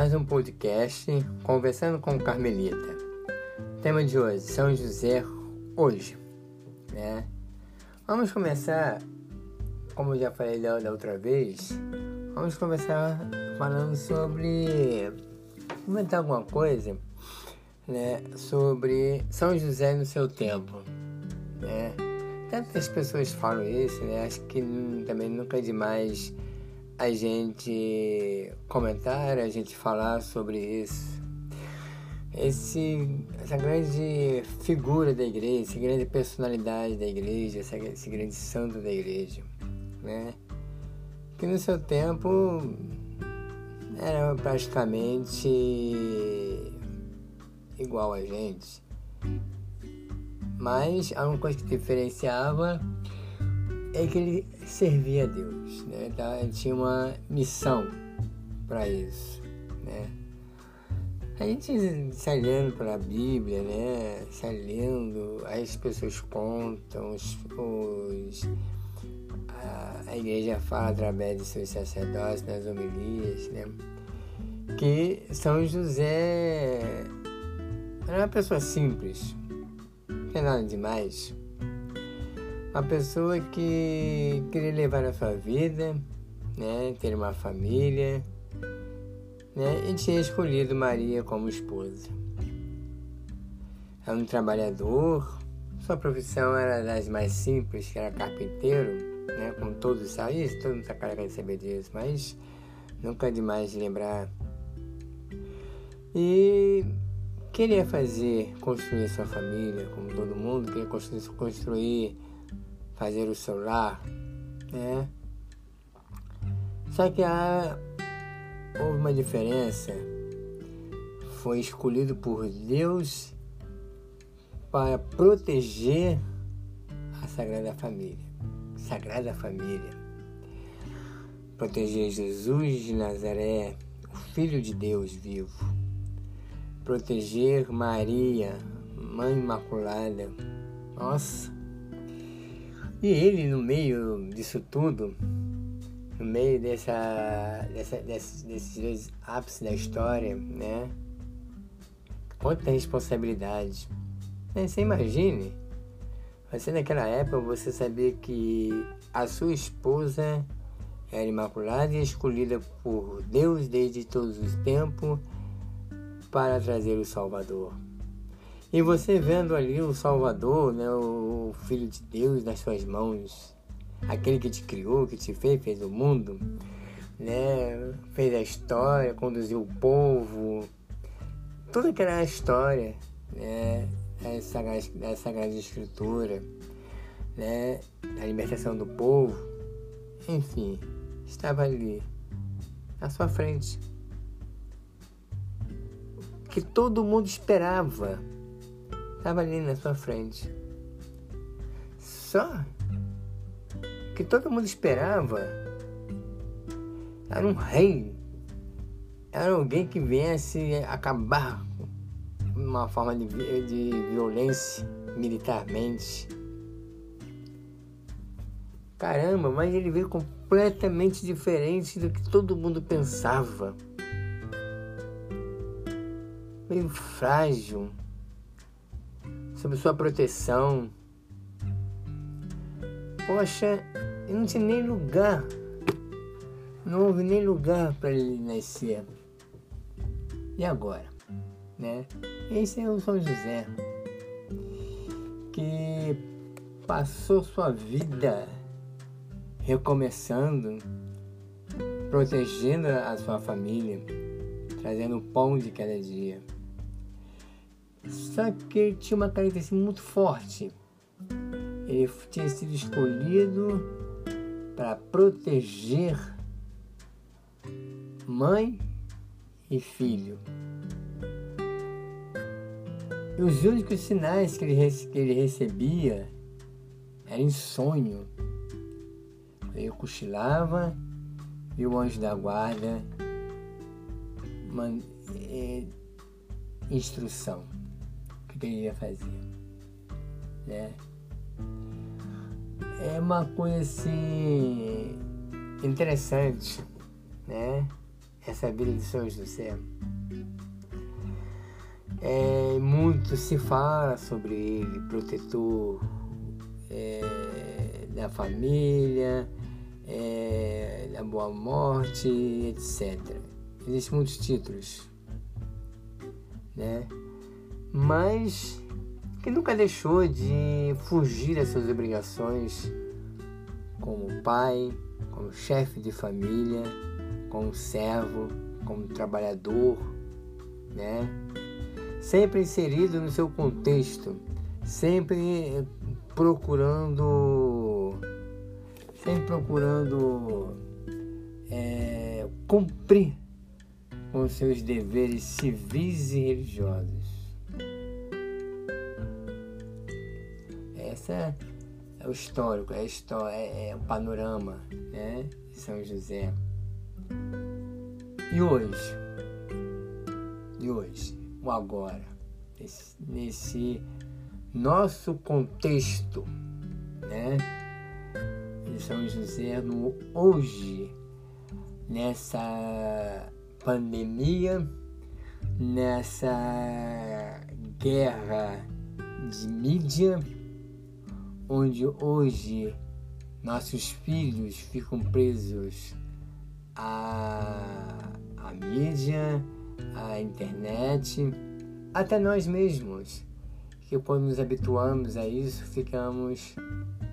mais um podcast Conversando com Carmelita. Tema de hoje, São José hoje. Né? Vamos começar, como eu já falei da, da outra vez, vamos começar falando sobre comentar alguma coisa né, sobre São José no seu tempo. Né? Tantas pessoas falam isso, né? acho que também nunca é demais a gente comentar, a gente falar sobre isso. Esse, essa grande figura da igreja, essa grande personalidade da igreja, essa, esse grande santo da igreja, né? Que no seu tempo era praticamente igual a gente. Mas a única coisa que diferenciava é que ele servia a Deus, né? Então, ele tinha uma missão para isso, né? A gente sai lendo pela Bíblia, né? Sai lendo, as pessoas contam, os, os a, a, igreja fala através de seus sacerdotes nas homilias, né? Que São José era uma pessoa simples, não tem nada demais uma pessoa que queria levar a sua vida, né, ter uma família, né, e tinha escolhido Maria como esposa. Era um trabalhador, sua profissão era das mais simples, que era carpinteiro, né, como todos sabem, todo mundo está de saber disso, mas nunca é demais de lembrar. E queria fazer, construir sua família, como todo mundo, queria construir, construir fazer o seu lar, né? Só que há, houve uma diferença. Foi escolhido por Deus para proteger a Sagrada Família. Sagrada Família. Proteger Jesus de Nazaré, o Filho de Deus vivo. Proteger Maria, Mãe Imaculada. Nossa, e ele, no meio disso tudo, no meio dessa, dessa, desses, desses dois ápices da história, né? Quanta responsabilidade. Né? Você imagine, você naquela época, você sabia que a sua esposa era imaculada e escolhida por Deus desde todos os tempos para trazer o Salvador. E você vendo ali o Salvador, né, o Filho de Deus nas suas mãos, aquele que te criou, que te fez, fez o mundo, né, fez a história, conduziu o povo, toda aquela história, né, essa grande escritura, né, a libertação do povo, enfim, estava ali, à sua frente. Que todo mundo esperava estava ali na sua frente. Só que todo mundo esperava era um rei, era alguém que viesse acabar uma forma de, de violência militarmente. Caramba, mas ele veio completamente diferente do que todo mundo pensava. Meio frágil, sobre sua proteção. Poxa, não tinha nem lugar, não houve nem lugar para ele nascer. E agora? Né? Esse é o São José, que passou sua vida recomeçando, protegendo a sua família, trazendo o pão de cada dia. Só que ele tinha uma característica muito forte. Ele tinha sido escolhido para proteger mãe e filho. E os únicos sinais que ele, que ele recebia eram em sonho. Ele cochilava e o anjo da guarda man, é, instrução que ele ia fazer. Né? É uma coisa assim interessante, né? essa vida de São José. É, muito se fala sobre ele, protetor é, da família, é, da boa morte, etc. Existem muitos títulos, né? Mas que nunca deixou de fugir das suas obrigações como pai, como chefe de família, como servo, como trabalhador, né? Sempre inserido no seu contexto, sempre procurando, sempre procurando é, cumprir com seus deveres civis e religiosos. Essa é o histórico, é, história, é, é o panorama né, de São José. E hoje? E hoje? O agora? Nesse, nesse nosso contexto, né? De São José no hoje, nessa pandemia, nessa guerra de mídia, onde hoje nossos filhos ficam presos à, à mídia, à internet, até nós mesmos, que quando nos habituamos a isso, ficamos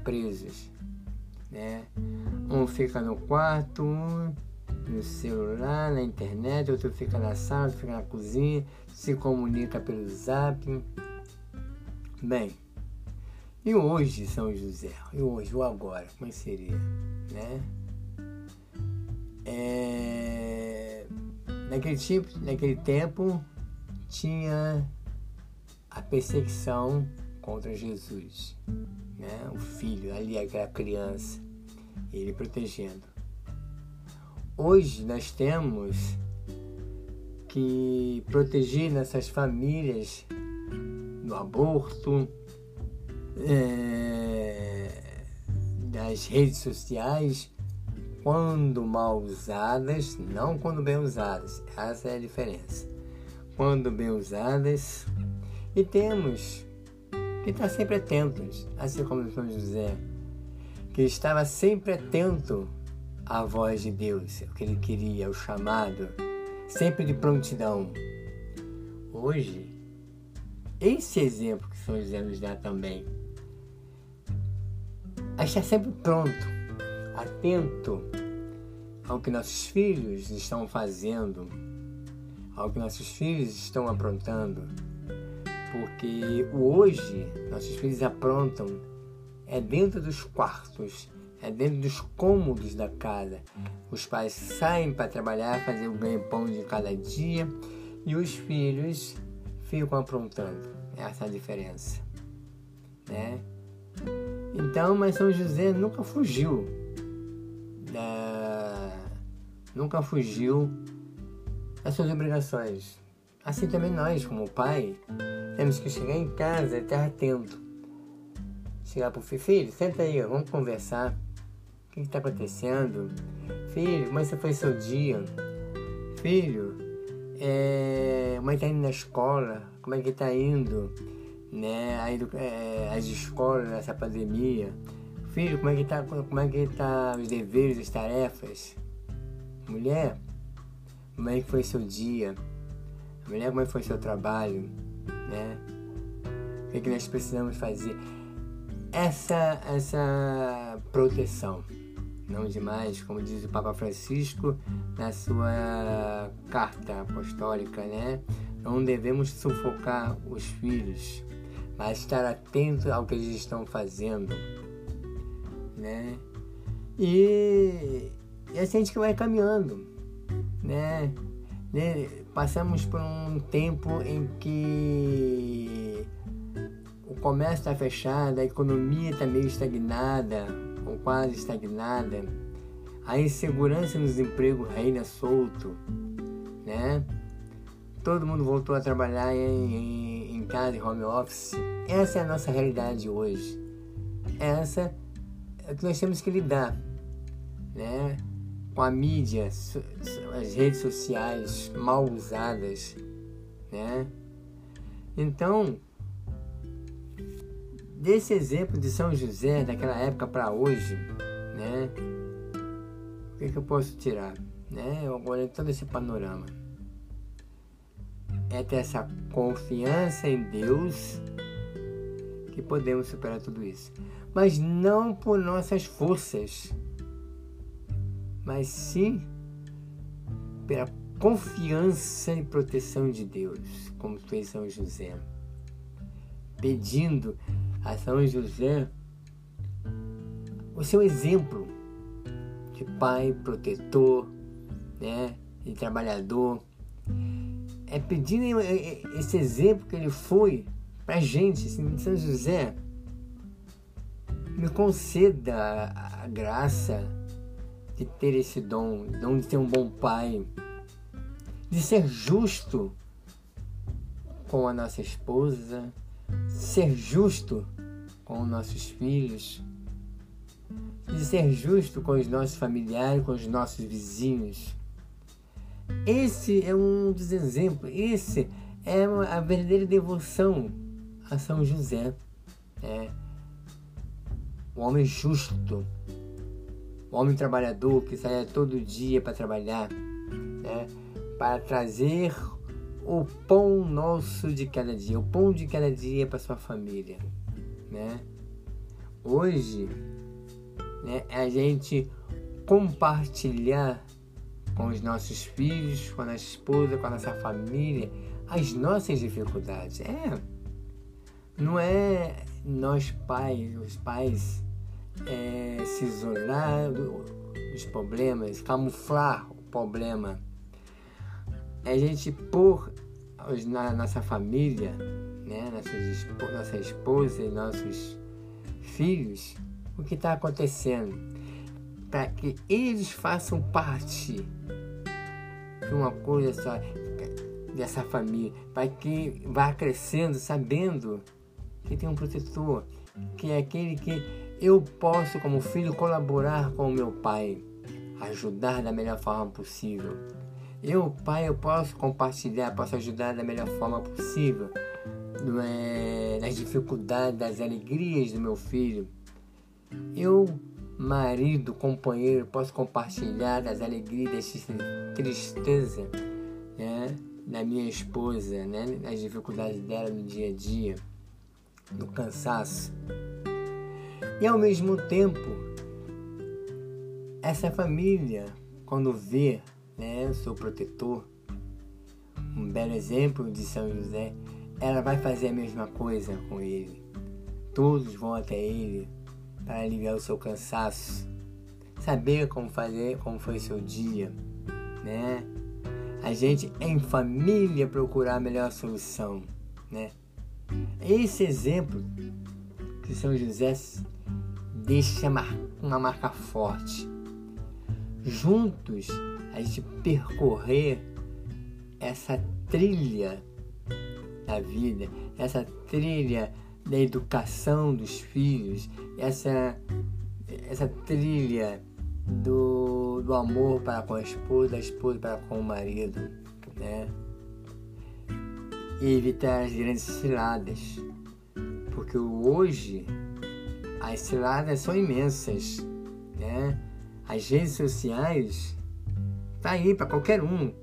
presos. Né? Um fica no quarto, um no celular, na internet, outro fica na sala, outro fica na cozinha, se comunica pelo zap. Bem, e hoje, São José? E hoje, o agora? Como é seria? Né? É... Naquele, tipo, naquele tempo, tinha a perseguição contra Jesus, né? o filho, ali aquela criança, ele protegendo. Hoje nós temos que proteger nessas famílias do aborto, é, das redes sociais quando mal usadas, não quando bem usadas. Essa é a diferença. Quando bem usadas, e temos que estar sempre atentos, assim como São José, que estava sempre atento à voz de Deus, o que ele queria, o chamado, sempre de prontidão. Hoje, esse exemplo que São José nos dá também a estar sempre pronto, atento ao que nossos filhos estão fazendo, ao que nossos filhos estão aprontando. Porque o hoje, nossos filhos aprontam é dentro dos quartos, é dentro dos cômodos da casa. Os pais saem para trabalhar, fazer o ganha-pão de cada dia e os filhos ficam aprontando. Essa é a diferença. Né? Então, mas São José nunca fugiu da, nunca fugiu das suas obrigações. Assim também nós, como pai, temos que chegar em casa e estar atento. Chegar para o filho, filho, senta aí, vamos conversar. O que está acontecendo? Filho, como é que foi seu dia? Filho, é, é que está indo na escola? Como é que está indo? Né, a é, as escolas nessa pandemia. Filho, como é que tá, como é que tá os deveres, as tarefas? Mulher, como é que foi seu dia? Mulher, como é que foi seu trabalho? Né? O que, é que nós precisamos fazer? Essa, essa proteção, não demais, como diz o Papa Francisco na sua carta apostólica, né? Não devemos sufocar os filhos, mas estar atento ao que eles estão fazendo, né? E, e assim a gente vai caminhando, né? né? Passamos por um tempo em que o comércio está fechado, a economia está meio estagnada, ou quase estagnada, a insegurança nos empregos reina solto, né? Todo mundo voltou a trabalhar em, em casa, em home office. Essa é a nossa realidade hoje. Essa é que nós temos que lidar, né? com a mídia, as redes sociais mal usadas, né? Então, desse exemplo de São José daquela época para hoje, né? O que, que eu posso tirar, né? Olhando todo esse panorama é ter essa confiança em Deus que podemos superar tudo isso. Mas não por nossas forças, mas sim pela confiança e proteção de Deus, como fez São José, pedindo a São José o seu exemplo de pai protetor, né, de trabalhador, é pedindo esse exemplo que ele foi para gente, assim, São José, me conceda a graça de ter esse dom, dom de ser um bom pai, de ser justo com a nossa esposa, ser justo com os nossos filhos, de ser justo com os nossos familiares, com os nossos vizinhos. Esse é um dos exemplos, esse é a verdadeira devoção a São José. É. O homem justo, o homem trabalhador que sai todo dia para trabalhar, né? para trazer o pão nosso de cada dia, o pão de cada dia para sua família. Né? Hoje, né, a gente compartilhar com os nossos filhos, com a nossa esposa, com a nossa família, as nossas dificuldades. É, não é nós pais, os pais, é, se isolar dos problemas, camuflar o problema. É a gente pôr na nossa família, né, nossa esposa e nossos filhos, o que está acontecendo, para que eles façam parte de uma coisa só, dessa família, para que vá crescendo sabendo que tem um protetor, que é aquele que eu posso, como filho, colaborar com o meu pai, ajudar da melhor forma possível. Eu, pai, eu posso compartilhar, posso ajudar da melhor forma possível nas dificuldades, das alegrias do meu filho. Eu, marido, companheiro, posso compartilhar das alegrias, das tristezas né, da minha esposa, né, das dificuldades dela no dia a dia do cansaço. E ao mesmo tempo, essa família, quando vê né, o seu protetor, um belo exemplo de São José, ela vai fazer a mesma coisa com ele. Todos vão até ele para aliviar o seu cansaço, saber como fazer, como foi seu dia, né? A gente em família procurar a melhor solução, né? Esse exemplo que São José deixa uma marca forte. Juntos a gente percorrer essa trilha da vida, essa trilha da educação dos filhos, essa, essa trilha do, do amor para com a esposa, da esposa para com o marido, né? e evitar as grandes ciladas, porque hoje as ciladas são imensas, né? As redes sociais tá aí para qualquer um,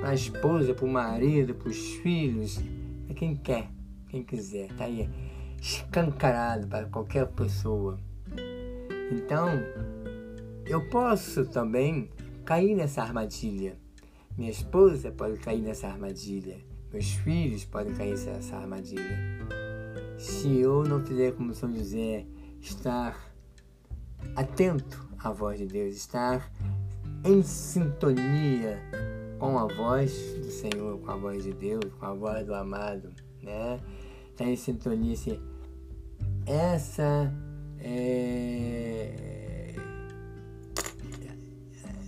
para a esposa, para o marido, para os filhos, para quem quer, quem quiser, tá aí escancarado para qualquer pessoa. Então, eu posso também cair nessa armadilha. Minha esposa pode cair nessa armadilha. Meus filhos podem cair nessa armadilha. Se eu não fizer como São José, estar atento à voz de Deus, estar em sintonia com a voz do Senhor, com a voz de Deus, com a voz do amado, né? Estar em sintonia, se essa é,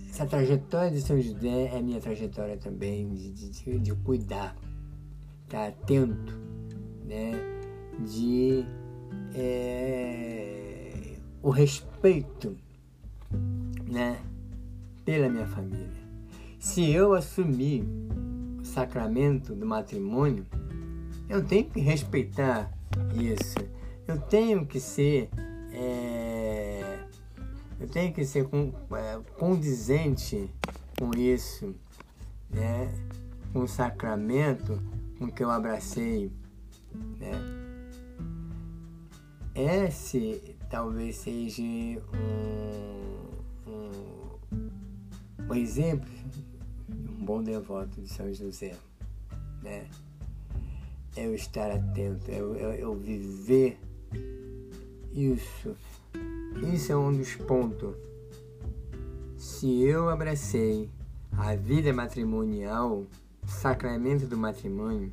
essa trajetória de São José é minha trajetória também de, de, de cuidar estar atento, né? de é, o respeito, né? pela minha família. Se eu assumir o sacramento do matrimônio, eu tenho que respeitar isso. Eu tenho que ser. É, eu tenho que ser com, é, condizente com isso, né? com o sacramento com que eu abracei. Né? Esse talvez seja um, um, um exemplo de um bom devoto de São José. Né? É eu estar atento, é eu, eu, eu viver isso. Isso é um dos pontos. Se eu abracei a vida matrimonial, sacramento do matrimônio,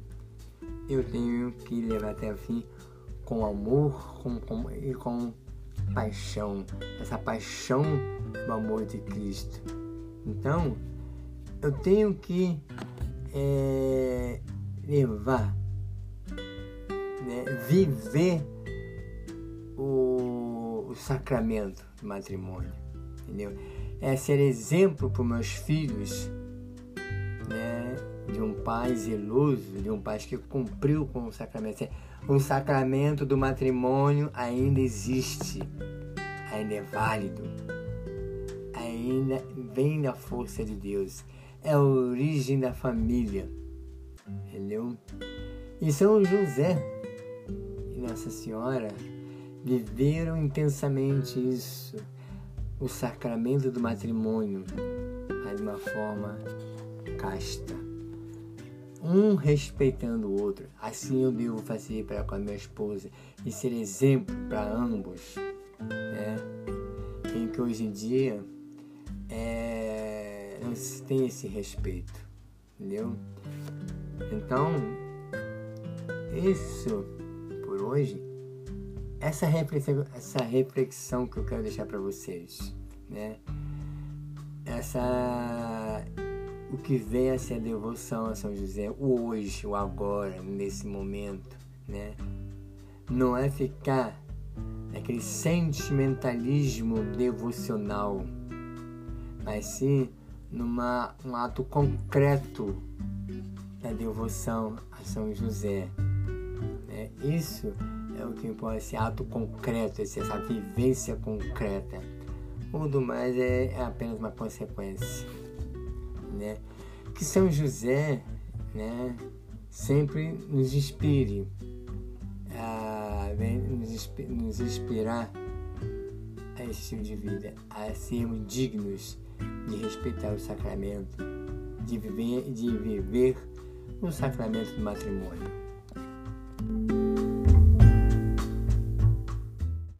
eu tenho que levar até o fim com amor com, com, e com paixão, essa paixão do amor de Cristo. Então, eu tenho que é, levar, viver o, o sacramento do matrimônio, entendeu? É ser exemplo para os meus filhos, né, de um pai zeloso, de um pai que cumpriu com o sacramento o sacramento do matrimônio ainda existe, ainda é válido, ainda vem da força de Deus, é a origem da família, entendeu? E São José Nossa Senhora viveram intensamente isso, o sacramento do matrimônio, de uma forma casta um respeitando o outro. Assim eu devo fazer para com a minha esposa e ser exemplo para ambos. Né? Em que hoje em dia é, não se tem esse respeito. Entendeu? Então, isso hoje, essa reflexão, essa reflexão que eu quero deixar para vocês, né? Essa o que vem a ser a devoção a São José, o hoje, o agora, nesse momento, né? Não é ficar naquele sentimentalismo devocional, mas sim numa um ato concreto da devoção a São José. Né? Isso é o que importa, esse ato concreto, essa vivência concreta. O do mais é, é apenas uma consequência né? Que São José, né, sempre nos inspire a nos, nos inspirar a esse estilo de vida, a sermos dignos de respeitar o sacramento, de viver, de viver o sacramento do matrimônio. thank you